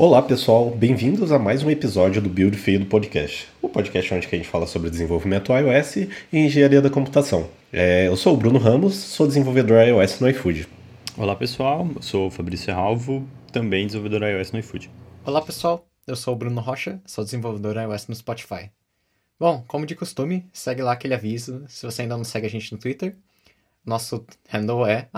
Olá pessoal, bem-vindos a mais um episódio do Build Feio do Podcast, o podcast onde a gente fala sobre desenvolvimento iOS e engenharia da computação. É, eu sou o Bruno Ramos, sou desenvolvedor iOS no iFood. Olá pessoal, eu sou o Fabrício Ralvo, também desenvolvedor iOS no iFood. Olá pessoal, eu sou o Bruno Rocha, sou desenvolvedor iOS no Spotify. Bom, como de costume, segue lá aquele aviso se você ainda não segue a gente no Twitter. Nosso handle é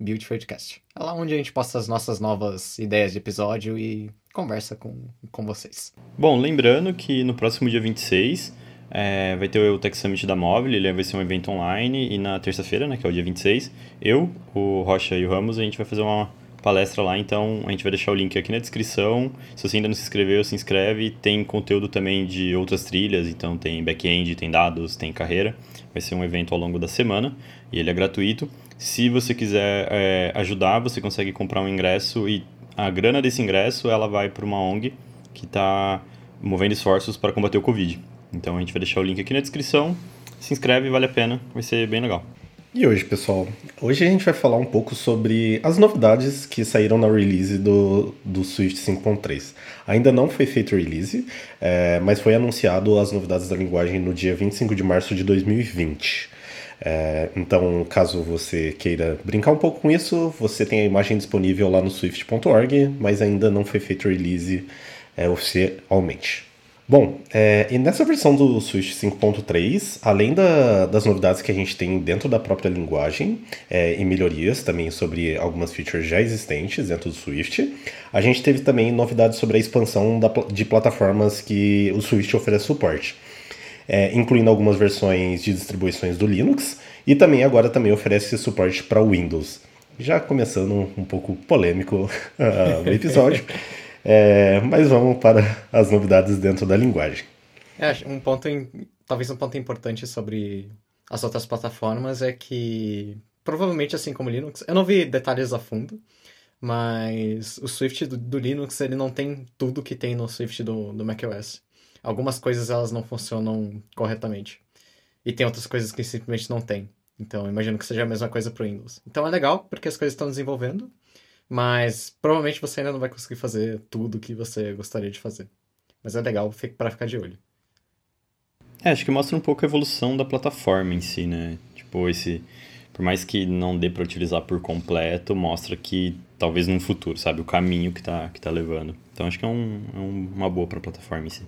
buildfieldcast. É lá onde a gente posta as nossas novas ideias de episódio e conversa com, com vocês. Bom, lembrando que no próximo dia 26 é, vai ter o Tech Summit da Móvel, ele vai ser um evento online, e na terça-feira, né, que é o dia 26, eu, o Rocha e o Ramos, a gente vai fazer uma palestra lá, então a gente vai deixar o link aqui na descrição. Se você ainda não se inscreveu, se inscreve. Tem conteúdo também de outras trilhas, então tem back-end, tem dados, tem carreira. Vai ser um evento ao longo da semana e ele é gratuito. Se você quiser é, ajudar, você consegue comprar um ingresso e a grana desse ingresso ela vai para uma ONG que está movendo esforços para combater o Covid. Então a gente vai deixar o link aqui na descrição. Se inscreve, vale a pena, vai ser bem legal. E hoje, pessoal? Hoje a gente vai falar um pouco sobre as novidades que saíram na release do, do Swift 5.3. Ainda não foi feito release, é, mas foi anunciado as novidades da linguagem no dia 25 de março de 2020. É, então, caso você queira brincar um pouco com isso, você tem a imagem disponível lá no swift.org, mas ainda não foi feito release é, oficialmente. Bom, é, e nessa versão do Swift 5.3, além da, das novidades que a gente tem dentro da própria linguagem é, e melhorias também sobre algumas features já existentes dentro do Swift, a gente teve também novidades sobre a expansão da, de plataformas que o Swift oferece suporte, é, incluindo algumas versões de distribuições do Linux e também agora também oferece suporte para Windows. Já começando um, pouco polêmico uh, o episódio. É, mas vamos para as novidades dentro da linguagem. É, um ponto, talvez um ponto importante sobre as outras plataformas é que, provavelmente assim como Linux, eu não vi detalhes a fundo, mas o Swift do, do Linux ele não tem tudo que tem no Swift do, do macOS. Algumas coisas elas não funcionam corretamente. E tem outras coisas que simplesmente não tem. Então, imagino que seja a mesma coisa para o Windows. Então é legal, porque as coisas estão desenvolvendo. Mas provavelmente você ainda não vai conseguir fazer tudo que você gostaria de fazer. Mas é legal para ficar de olho. É, acho que mostra um pouco a evolução da plataforma em si, né? Tipo, esse. Por mais que não dê para utilizar por completo, mostra que talvez no futuro, sabe? O caminho que tá, que tá levando. Então acho que é, um, é uma boa para a plataforma em si.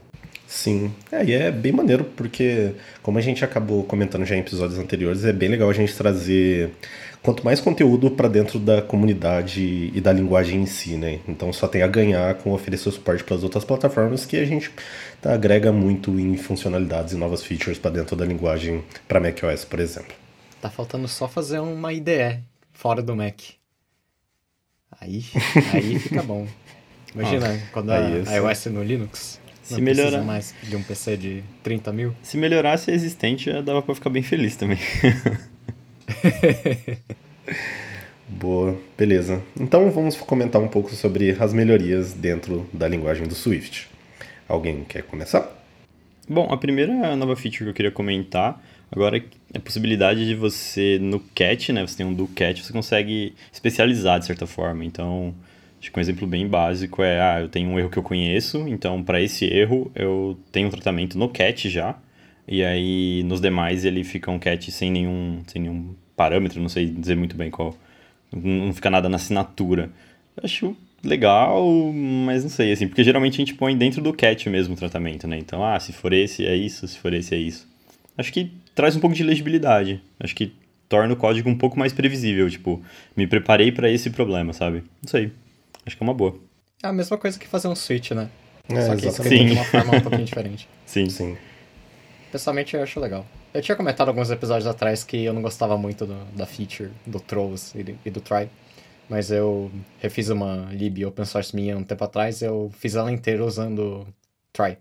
Sim, é, e é bem maneiro porque, como a gente acabou comentando já em episódios anteriores, é bem legal a gente trazer quanto mais conteúdo para dentro da comunidade e da linguagem em si, né? Então só tem a ganhar com oferecer suporte para as outras plataformas que a gente tá, agrega muito em funcionalidades e novas features para dentro da linguagem para macOS, por exemplo. Tá faltando só fazer uma IDE fora do Mac. Aí, aí fica bom. Imagina ah, quando a iOS no Linux. Se não melhorar mais de um PC de 30 mil. Se melhorasse a existente, já dava para ficar bem feliz também. Boa, beleza. Então vamos comentar um pouco sobre as melhorias dentro da linguagem do Swift. Alguém quer começar? Bom, a primeira nova feature que eu queria comentar agora é a possibilidade de você, no cat, né? Você tem um do cat, você consegue especializar de certa forma. Então, Acho que um exemplo bem básico é, ah, eu tenho um erro que eu conheço, então para esse erro eu tenho um tratamento no cat já, e aí nos demais ele fica um cat sem nenhum, sem nenhum parâmetro, não sei dizer muito bem qual, não fica nada na assinatura. Acho legal, mas não sei, assim, porque geralmente a gente põe dentro do cat mesmo o tratamento, né? Então, ah, se for esse é isso, se for esse é isso. Acho que traz um pouco de legibilidade. Acho que torna o código um pouco mais previsível, tipo, me preparei para esse problema, sabe? Não sei. Acho que é uma boa. É a mesma coisa que fazer um switch, né? É, Só que escrito de uma forma um pouquinho diferente. Sim, sim. Pessoalmente eu acho legal. Eu tinha comentado alguns episódios atrás que eu não gostava muito do, da feature do throws e, e, do try. Mas eu refiz uma lib open source minha um tempo atrás eu fiz ela inteira usando try.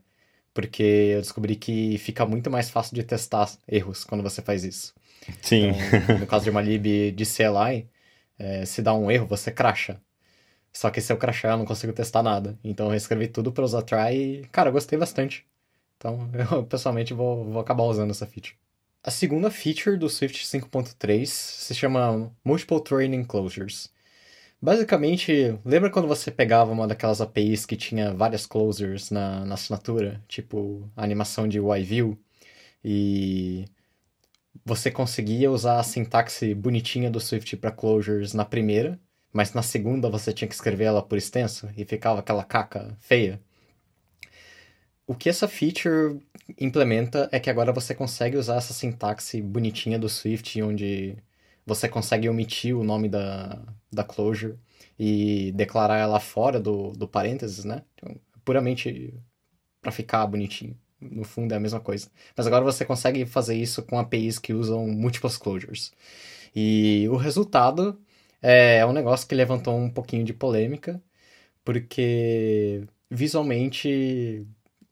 Porque eu descobri que fica muito mais fácil de testar erros quando você faz isso. Sim. Então, no caso de uma lib de CLI, é, se dá um erro, você cracha. Só que se eu crachar, eu não consigo testar nada. Então eu reescrevi tudo para usar try e, cara, eu gostei bastante. Então eu pessoalmente vou, vou acabar usando essa feature. A segunda feature do Swift 5.3 se chama Multiple Training Closures. Basicamente, lembra quando você pegava uma daquelas APIs que tinha várias closures na, na assinatura? Tipo, a animação de UI-View? E você conseguia usar a sintaxe bonitinha do Swift para closures na primeira, mas na segunda você tinha que escrever ela por extenso e ficava aquela caca feia. O que essa feature implementa é que agora você consegue usar essa sintaxe bonitinha do Swift, onde você consegue omitir o nome da, da closure e declarar ela fora do, do parênteses, né? Então, puramente para ficar bonitinho. No fundo é a mesma coisa. Mas agora você consegue fazer isso com APIs que usam múltiplas closures. E o resultado é um negócio que levantou um pouquinho de polêmica, porque visualmente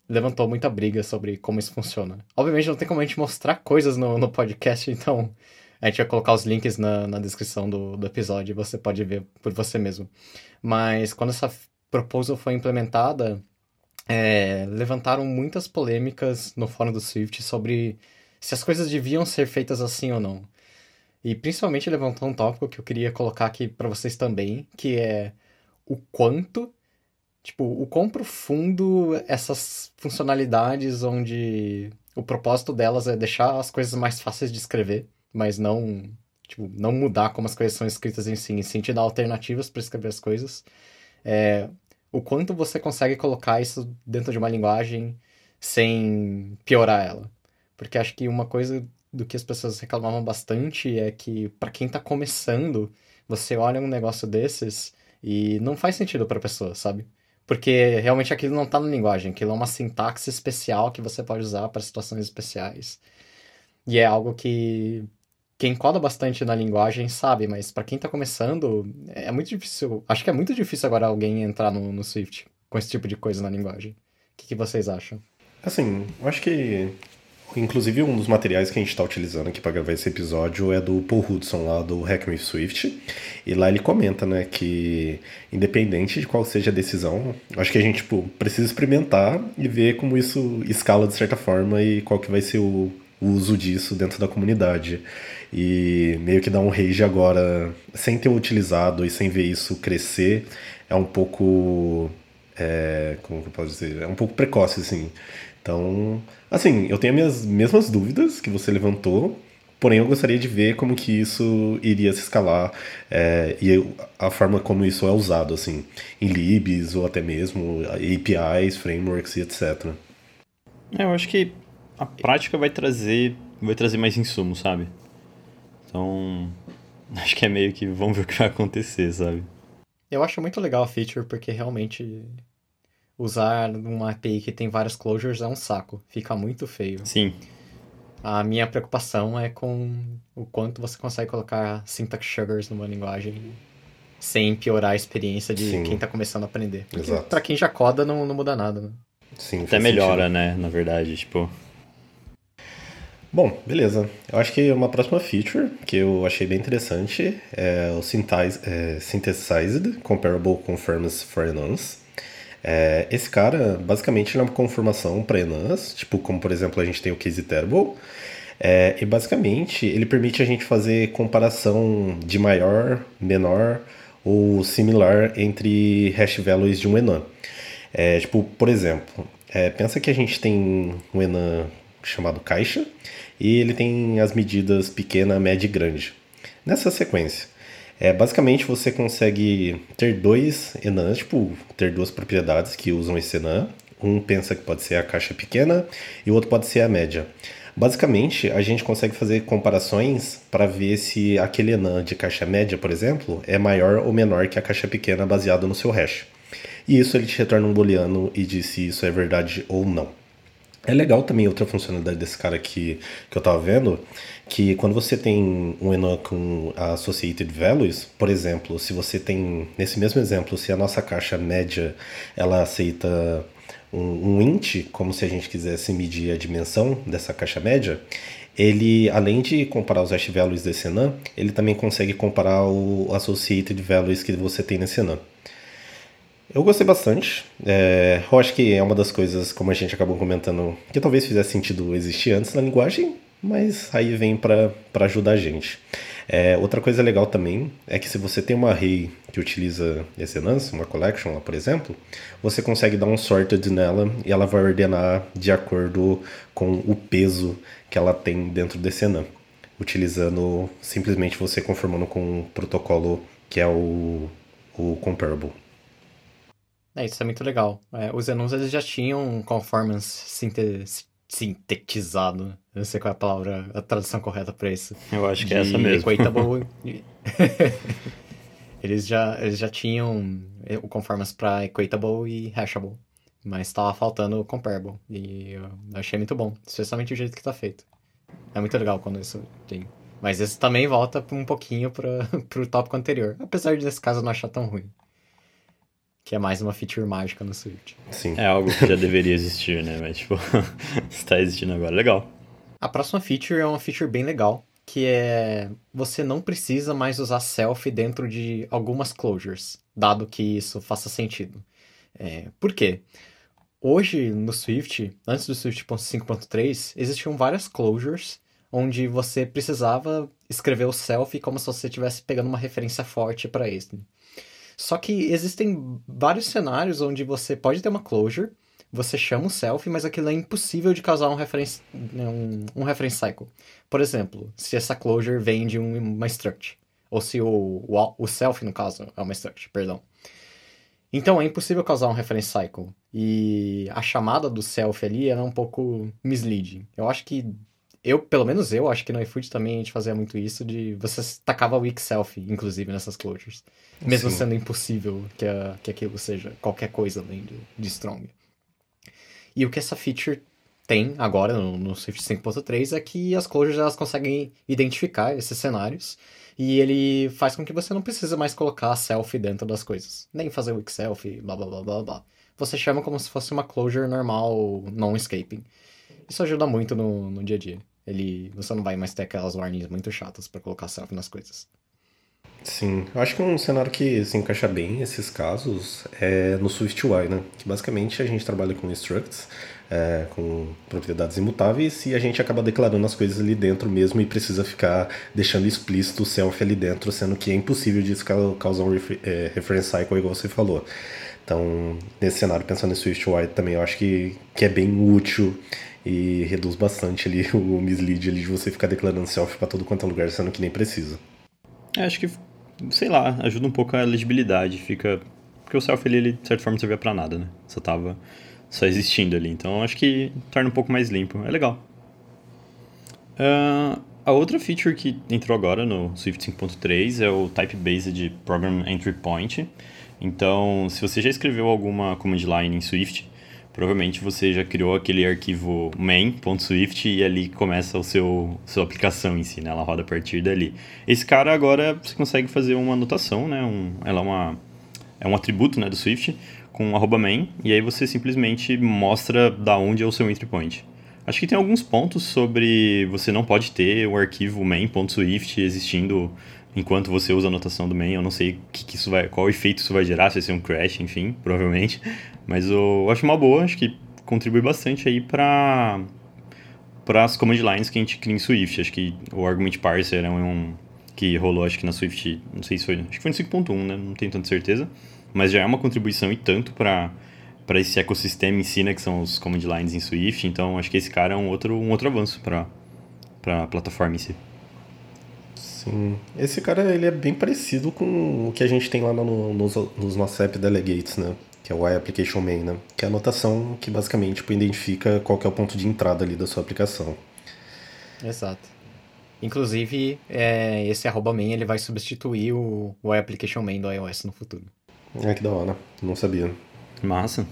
levantou muita briga sobre como isso funciona. Obviamente não tem como a gente mostrar coisas no, no podcast, então a gente vai colocar os links na, na descrição do, do episódio você pode ver por você mesmo. Mas quando essa proposal foi implementada, é, levantaram muitas polêmicas no fórum do Swift sobre se as coisas deviam ser feitas assim ou não. E principalmente levantou um tópico que eu queria colocar aqui para vocês também, que é o quanto, tipo, o quão profundo essas funcionalidades onde o propósito delas é deixar as coisas mais fáceis de escrever mas não, tipo, não mudar como as coisas são escritas em si, em te dar alternativas para escrever as coisas. É, o quanto você consegue colocar isso dentro de uma linguagem sem piorar ela. Porque acho que uma coisa do que as pessoas reclamavam bastante é que para quem está começando, você olha um negócio desses e não faz sentido para a pessoa, sabe? Porque realmente aquilo não está na linguagem, aquilo é uma sintaxe especial que você pode usar para situações especiais. E é algo que quem coda bastante na linguagem sabe, mas para quem tá começando, é muito difícil. Acho que é muito difícil agora alguém entrar no, no Swift com esse tipo de coisa na linguagem. O que, que vocês acham? Assim, eu acho que. Inclusive, um dos materiais que a gente está utilizando aqui para gravar esse episódio é do Paul Hudson, lá do Hack with Swift. E lá ele comenta, né, que independente de qual seja a decisão, acho que a gente tipo, precisa experimentar e ver como isso escala de certa forma e qual que vai ser o, o uso disso dentro da comunidade. E meio que dar um rage agora, sem ter utilizado e sem ver isso crescer, é um pouco. É, como que eu posso dizer? É um pouco precoce, assim. Então, assim, eu tenho as minhas mesmas dúvidas que você levantou, porém eu gostaria de ver como que isso iria se escalar é, e a forma como isso é usado, assim, em libs ou até mesmo APIs, frameworks e etc. É, eu acho que a prática vai trazer vai trazer mais insumo, sabe? Então, acho que é meio que vamos ver o que vai acontecer, sabe? Eu acho muito legal a feature porque realmente usar uma API que tem várias closures é um saco, fica muito feio. Sim. A minha preocupação é com o quanto você consegue colocar syntax sugars numa linguagem sem piorar a experiência de Sim. quem está começando a aprender. Porque Exato. pra quem já coda não, não muda nada, né? Sim, Até melhora, sentido. né, na verdade, tipo... Bom, beleza. Eu acho que uma próxima feature que eu achei bem interessante é o Synthesize, é, Synthesized Comparable Conformance for Enums. É, esse cara, basicamente, ele é uma conformação para enums, tipo como, por exemplo, a gente tem o Case Terrible. É, e, basicamente, ele permite a gente fazer comparação de maior, menor ou similar entre hash values de um enum. É, tipo, por exemplo, é, pensa que a gente tem um enum chamado caixa, e ele tem as medidas pequena, média e grande. Nessa sequência, é, basicamente você consegue ter dois enans, tipo, ter duas propriedades que usam esse enan. Um pensa que pode ser a caixa pequena e o outro pode ser a média. Basicamente, a gente consegue fazer comparações para ver se aquele enan de caixa média, por exemplo, é maior ou menor que a caixa pequena baseado no seu hash. E isso ele te retorna um booleano e diz se isso é verdade ou não. É legal também outra funcionalidade desse cara aqui que eu tava vendo, que quando você tem um enum com associated values, por exemplo, se você tem nesse mesmo exemplo, se a nossa caixa média ela aceita um, um int, como se a gente quisesse medir a dimensão dessa caixa média, ele, além de comparar os hash values desse enum, ele também consegue comparar o associated values que você tem nesse enum. Eu gostei bastante. É, eu acho que é uma das coisas, como a gente acabou comentando, que talvez fizesse sentido existir antes na linguagem, mas aí vem para ajudar a gente. É, outra coisa legal também é que se você tem uma array que utiliza Essence, uma collection lá, por exemplo, você consegue dar um sorted nela e ela vai ordenar de acordo com o peso que ela tem dentro desse enum, utilizando simplesmente você conformando com um protocolo que é o, o comparable. É, isso é muito legal. É, os eles já tinham conformance sinte sintetizado. Eu não sei qual é a palavra, a tradução correta para isso. Eu acho que é essa mesmo. Equatable. eles, já, eles já tinham o conformance para equatable e hashable. Mas estava faltando o comparable. E eu achei muito bom, especialmente o jeito que está feito. É muito legal quando isso tem. Mas isso também volta um pouquinho para o tópico anterior. Apesar de nesse caso eu não achar tão ruim que é mais uma feature mágica no Swift. Sim. É algo que já deveria existir, né? Mas, tipo, está existindo agora. Legal. A próxima feature é uma feature bem legal, que é você não precisa mais usar selfie dentro de algumas closures, dado que isso faça sentido. É, por quê? Hoje, no Swift, antes do Swift 5.3, existiam várias closures onde você precisava escrever o selfie como se você estivesse pegando uma referência forte para esse. Só que existem vários cenários onde você pode ter uma closure, você chama o selfie, mas aquilo é impossível de causar um reference, um, um reference cycle. Por exemplo, se essa closure vem de uma struct, ou se o, o, o selfie, no caso, é uma struct, perdão. Então é impossível causar um reference cycle. E a chamada do selfie ali era um pouco misleading. Eu acho que eu, pelo menos eu, acho que no iFood também a gente fazia muito isso de você tacava weak selfie, inclusive, nessas closures. Mesmo Sim. sendo impossível que, a, que aquilo seja qualquer coisa além de, de strong. E o que essa feature tem agora no, no Swift 5.3 é que as closures elas conseguem identificar esses cenários e ele faz com que você não precise mais colocar selfie dentro das coisas. Nem fazer weak selfie, blá blá blá blá blá. Você chama como se fosse uma closure normal, non-escaping. Isso ajuda muito no, no dia a dia. Ele, você não vai mais ter aquelas warnings muito chatas para colocar selfie nas coisas. Sim, eu acho que um cenário que se encaixa bem nesses casos é no SwiftUI, né? Que basicamente a gente trabalha com structs, é, com propriedades imutáveis e a gente acaba declarando as coisas ali dentro mesmo e precisa ficar deixando explícito o self ali dentro, sendo que é impossível disso causar um refer é, reference cycle, igual você falou. Então, nesse cenário, pensando em SwiftUI também, eu acho que, que é bem útil e reduz bastante ali o mislead ali de você ficar declarando self para todo quanto é lugar, sendo que nem precisa. É, acho que, sei lá, ajuda um pouco a legibilidade, fica... Porque o self ali, ele, de certa forma, não servia pra nada, né? Só tava só existindo ali, então acho que torna um pouco mais limpo, é legal. Uh, a outra feature que entrou agora no Swift 5.3 é o Type-Based Program Entry Point. Então, se você já escreveu alguma command line em Swift, provavelmente você já criou aquele arquivo main.swift e ali começa o seu sua aplicação em si, né? Ela roda a partir dali. Esse cara agora você consegue fazer uma anotação, né? Um, ela é uma é um atributo, né, do Swift com arroba main e aí você simplesmente mostra da onde é o seu entry point. Acho que tem alguns pontos sobre você não pode ter o arquivo main.swift existindo enquanto você usa a anotação do main. Eu não sei que, que isso vai, qual efeito isso vai gerar, se vai ser um crash, enfim, provavelmente. Mas eu acho uma boa, acho que contribui bastante aí para para as command lines que a gente cria em Swift. Acho que o Argument Parser é um que rolou, acho que na Swift, não sei se foi, acho que foi no 5.1, né? Não tenho tanta certeza. Mas já é uma contribuição e tanto para para esse ecossistema em si, né, que são os command lines em Swift. Então, acho que esse cara é um outro, um outro avanço para a plataforma em si. Sim. Esse cara ele é bem parecido com o que a gente tem lá no, nos, nos nossos app delegates, né? Que é o iApplication Main, né? Que é a anotação que basicamente tipo, identifica qual é o ponto de entrada ali da sua aplicação. Exato. Inclusive, é, esse arroba main ele vai substituir o, o iApplication Main do iOS no futuro. É que da hora. Não sabia. Massa.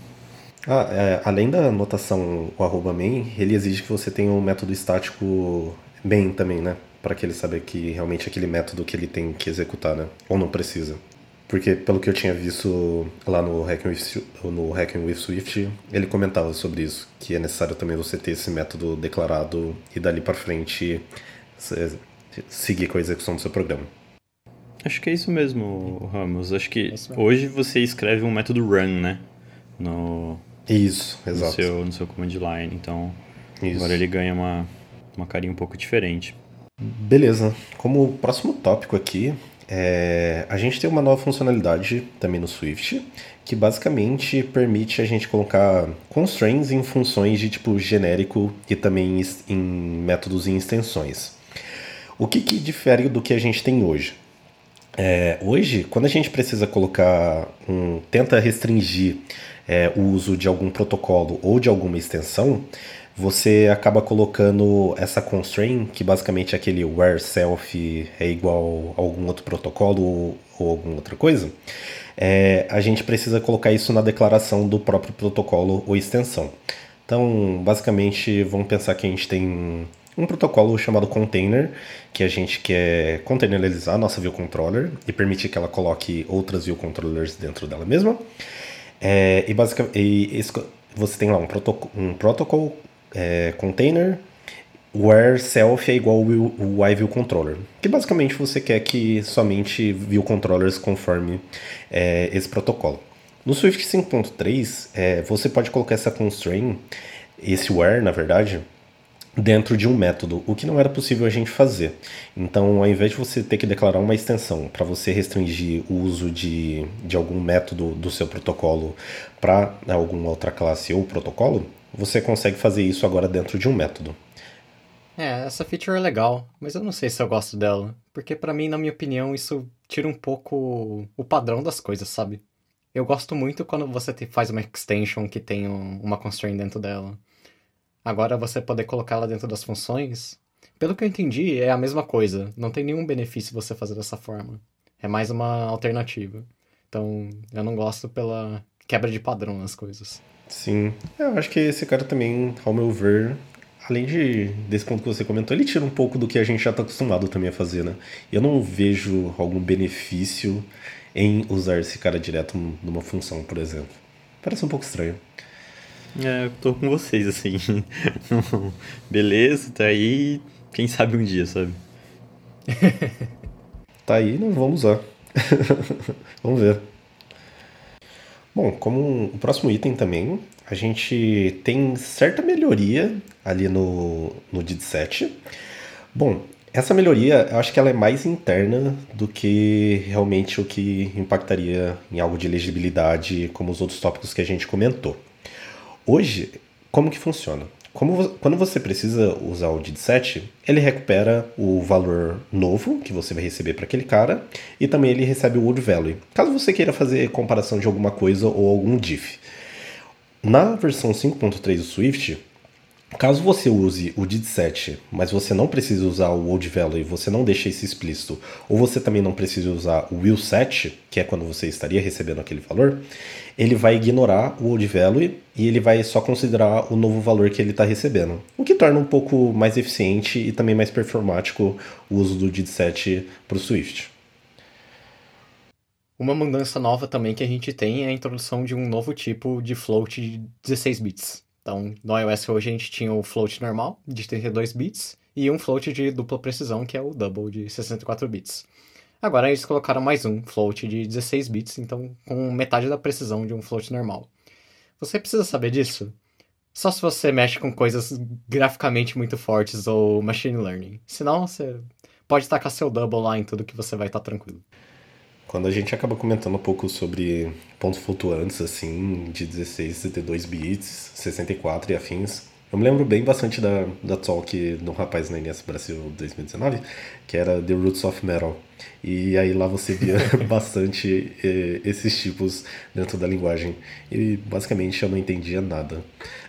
Ah, é, além da anotação o arroba main, ele exige que você tenha um método estático main também, né? Para que ele saiba que realmente é aquele método que ele tem que executar, né? Ou não precisa. Porque pelo que eu tinha visto lá no Hacking with, no Hacking with Swift, ele comentava sobre isso, que é necessário também você ter esse método declarado e dali para frente seguir com a execução do seu programa. Acho que é isso mesmo, Ramos. Acho que é hoje você escreve um método run, né? No, isso, exato. No seu, no seu command line. Então, isso. agora ele ganha uma, uma carinha um pouco diferente. Beleza. Como próximo tópico aqui, é, a gente tem uma nova funcionalidade também no Swift, que basicamente permite a gente colocar constraints em funções de tipo genérico e também em métodos e extensões. O que, que difere do que a gente tem hoje? É, hoje, quando a gente precisa colocar um. tenta restringir é, o uso de algum protocolo ou de alguma extensão, você acaba colocando essa constraint, que basicamente é aquele where self é igual a algum outro protocolo ou, ou alguma outra coisa. É, a gente precisa colocar isso na declaração do próprio protocolo ou extensão. Então, basicamente, vamos pensar que a gente tem um protocolo chamado container, que a gente quer containerizar a nossa view controller e permitir que ela coloque outras view controllers dentro dela mesma. É, e basicamente e você tem lá um, protoc um é, container where self é igual o iView controller, que basicamente você quer que somente view controllers conforme é, esse protocolo. No Swift 5.3, é, você pode colocar essa constraint, esse where, na verdade, dentro de um método, o que não era possível a gente fazer. Então, ao invés de você ter que declarar uma extensão para você restringir o uso de, de algum método do seu protocolo para alguma outra classe ou protocolo, você consegue fazer isso agora dentro de um método. É, essa feature é legal, mas eu não sei se eu gosto dela, porque para mim, na minha opinião, isso tira um pouco o padrão das coisas, sabe? Eu gosto muito quando você faz uma extension que tem uma constraint dentro dela. Agora você poder colocá-la dentro das funções, pelo que eu entendi, é a mesma coisa. Não tem nenhum benefício você fazer dessa forma. É mais uma alternativa. Então, eu não gosto pela quebra de padrão nas coisas. Sim, eu acho que esse cara também, ao meu ver, além de, desse ponto que você comentou, ele tira um pouco do que a gente já está acostumado também a fazer, né? Eu não vejo algum benefício em usar esse cara direto numa função, por exemplo. Parece um pouco estranho. É, eu tô com vocês, assim. Beleza, tá aí. Quem sabe um dia, sabe? tá aí, não vamos usar. vamos ver. Bom, como o próximo item também, a gente tem certa melhoria ali no, no DID 7. Bom, essa melhoria, eu acho que ela é mais interna do que realmente o que impactaria em algo de legibilidade, como os outros tópicos que a gente comentou. Hoje, como que funciona? Como, quando você precisa usar o DID7, ele recupera o valor novo que você vai receber para aquele cara e também ele recebe o old value. Caso você queira fazer comparação de alguma coisa ou algum diff. Na versão 5.3 do Swift, Caso você use o DID7, mas você não precise usar o old value, você não deixa isso explícito, ou você também não precisa usar o will set, que é quando você estaria recebendo aquele valor, ele vai ignorar o old value e ele vai só considerar o novo valor que ele está recebendo, o que torna um pouco mais eficiente e também mais performático o uso do DID7 para o Swift. Uma mudança nova também que a gente tem é a introdução de um novo tipo de float de 16 bits. Então, no iOS hoje a gente tinha o float normal, de 32 bits, e um float de dupla precisão, que é o double, de 64 bits. Agora eles colocaram mais um float de 16 bits, então com metade da precisão de um float normal. Você precisa saber disso? Só se você mexe com coisas graficamente muito fortes ou machine learning. Senão, você pode tacar seu double lá em tudo que você vai estar tá tranquilo. Quando a gente acaba comentando um pouco sobre pontos flutuantes, assim, de 16, 62 bits, 64 e afins, eu me lembro bem bastante da, da talk do rapaz na Inés Brasil 2019, que era The Roots of Metal. E aí lá você via bastante eh, esses tipos dentro da linguagem. E basicamente eu não entendia nada.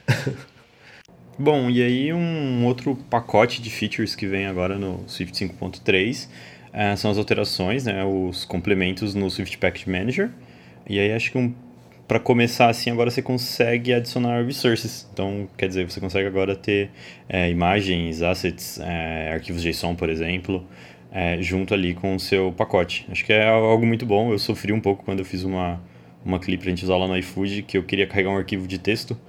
Bom, e aí um outro pacote de features que vem agora no Swift 5.3 é, são as alterações, né, os complementos no Swift Package Manager. E aí acho que um, para começar assim, agora você consegue adicionar resources. Então, quer dizer, você consegue agora ter é, imagens, assets, é, arquivos JSON, por exemplo, é, junto ali com o seu pacote. Acho que é algo muito bom. Eu sofri um pouco quando eu fiz uma, uma clip pra gente usar lá no iFood, que eu queria carregar um arquivo de texto.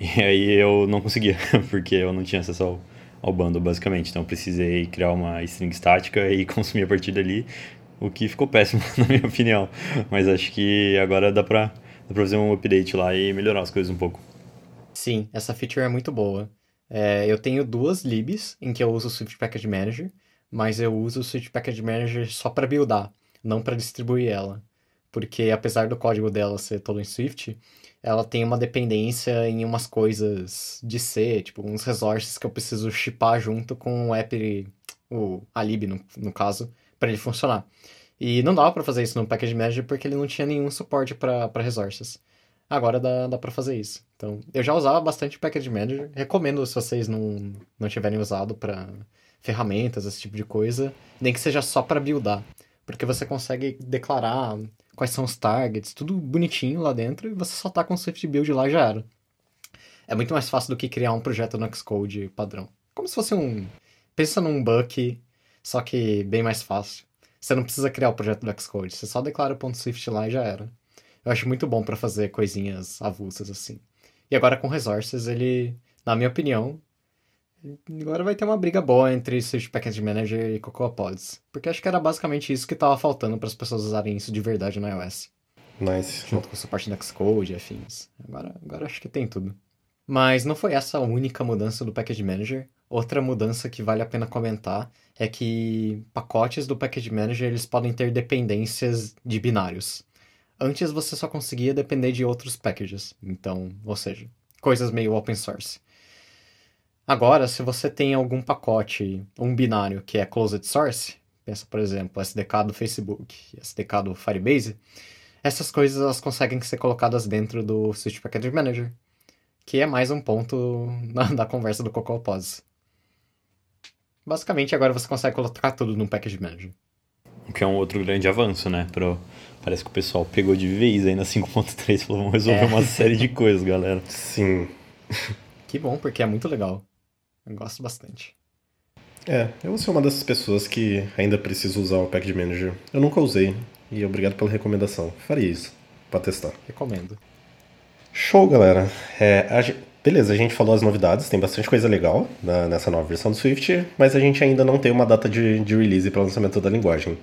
E aí eu não conseguia, porque eu não tinha acesso ao, ao bundle, basicamente. Então, precisei criar uma string estática e consumir a partir dali, o que ficou péssimo, na minha opinião. Mas acho que agora dá pra, dá pra fazer um update lá e melhorar as coisas um pouco. Sim, essa feature é muito boa. É, eu tenho duas libs em que eu uso o Swift Package Manager, mas eu uso o Switch Package Manager só para buildar, não para distribuir ela. Porque apesar do código dela ser todo em Swift, ela tem uma dependência em umas coisas de C, tipo uns resources que eu preciso chipar junto com o app, o Alib no, no caso, para ele funcionar. E não dava para fazer isso no Package Manager porque ele não tinha nenhum suporte para resources. Agora dá, dá para fazer isso. Então, eu já usava bastante Package Manager. Recomendo se vocês não, não tiverem usado para ferramentas, esse tipo de coisa, nem que seja só para buildar. Porque você consegue declarar quais são os targets, tudo bonitinho lá dentro, e você só tá com o Swift Build lá já era. É muito mais fácil do que criar um projeto no Xcode padrão. Como se fosse um. Pensa num Buck, só que bem mais fácil. Você não precisa criar o projeto do Xcode, você só declara o ponto .swift lá e já era. Eu acho muito bom para fazer coisinhas avulsas assim. E agora com resources, ele, na minha opinião, agora vai ter uma briga boa entre Swift Package Manager e Cocoa Pods. Porque acho que era basicamente isso que estava faltando para as pessoas usarem isso de verdade no iOS. Nice. Junto com o suporte do Xcode e afins. Agora, agora acho que tem tudo. Mas não foi essa a única mudança do Package Manager. Outra mudança que vale a pena comentar é que pacotes do Package Manager eles podem ter dependências de binários. Antes você só conseguia depender de outros packages, então, ou seja, coisas meio open source. Agora, se você tem algum pacote, um binário que é closed source, pensa, por exemplo, SDK do Facebook, SDK do Firebase, essas coisas elas conseguem ser colocadas dentro do Switch Package Manager, que é mais um ponto na, da conversa do CocoaPods. Basicamente, agora você consegue colocar tudo no Package Manager. O que é um outro grande avanço, né, pro, Parece que o pessoal pegou de vez aí na 5.3 e falou, vamos resolver é. uma série de coisas, galera. Sim. Que bom, porque é muito legal. Eu gosto bastante. É, eu vou ser uma dessas pessoas que ainda precisa usar o Package Manager. Eu nunca usei, e obrigado pela recomendação. Faria isso, pra testar. Recomendo. Show, galera. É, a gente, beleza, a gente falou as novidades, tem bastante coisa legal na, nessa nova versão do Swift, mas a gente ainda não tem uma data de, de release para o lançamento da linguagem.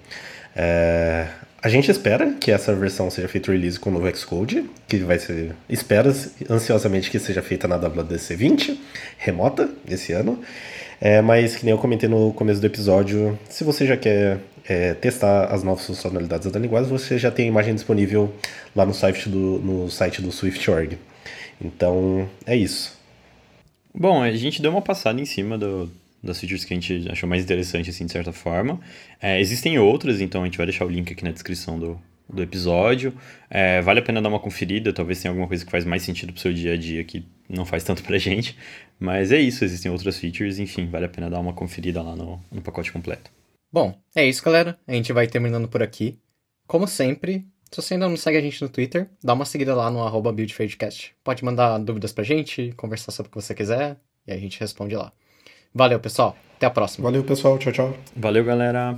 É, a gente espera que essa versão seja feita release com o novo Xcode, que vai ser. Espera ansiosamente que seja feita na WDC 20, remota, esse ano. É, mas, que nem eu comentei no começo do episódio, se você já quer é, testar as novas funcionalidades da linguagem, você já tem a imagem disponível lá no site do, no site do Swift.org. Então, é isso. Bom, a gente deu uma passada em cima do, das features que a gente achou mais interessante, assim, de certa forma. É, existem outras, então a gente vai deixar o link aqui na descrição do, do episódio. É, vale a pena dar uma conferida, talvez tenha alguma coisa que faz mais sentido pro seu dia a dia que não faz tanto pra gente. Mas é isso, existem outras features, enfim, vale a pena dar uma conferida lá no, no pacote completo. Bom, é isso, galera. A gente vai terminando por aqui. Como sempre, se você ainda não segue a gente no Twitter, dá uma seguida lá no arroba Pode mandar dúvidas pra gente, conversar sobre o que você quiser, e a gente responde lá. Valeu, pessoal. Até a próxima. Valeu, pessoal. Tchau, tchau. Valeu, galera.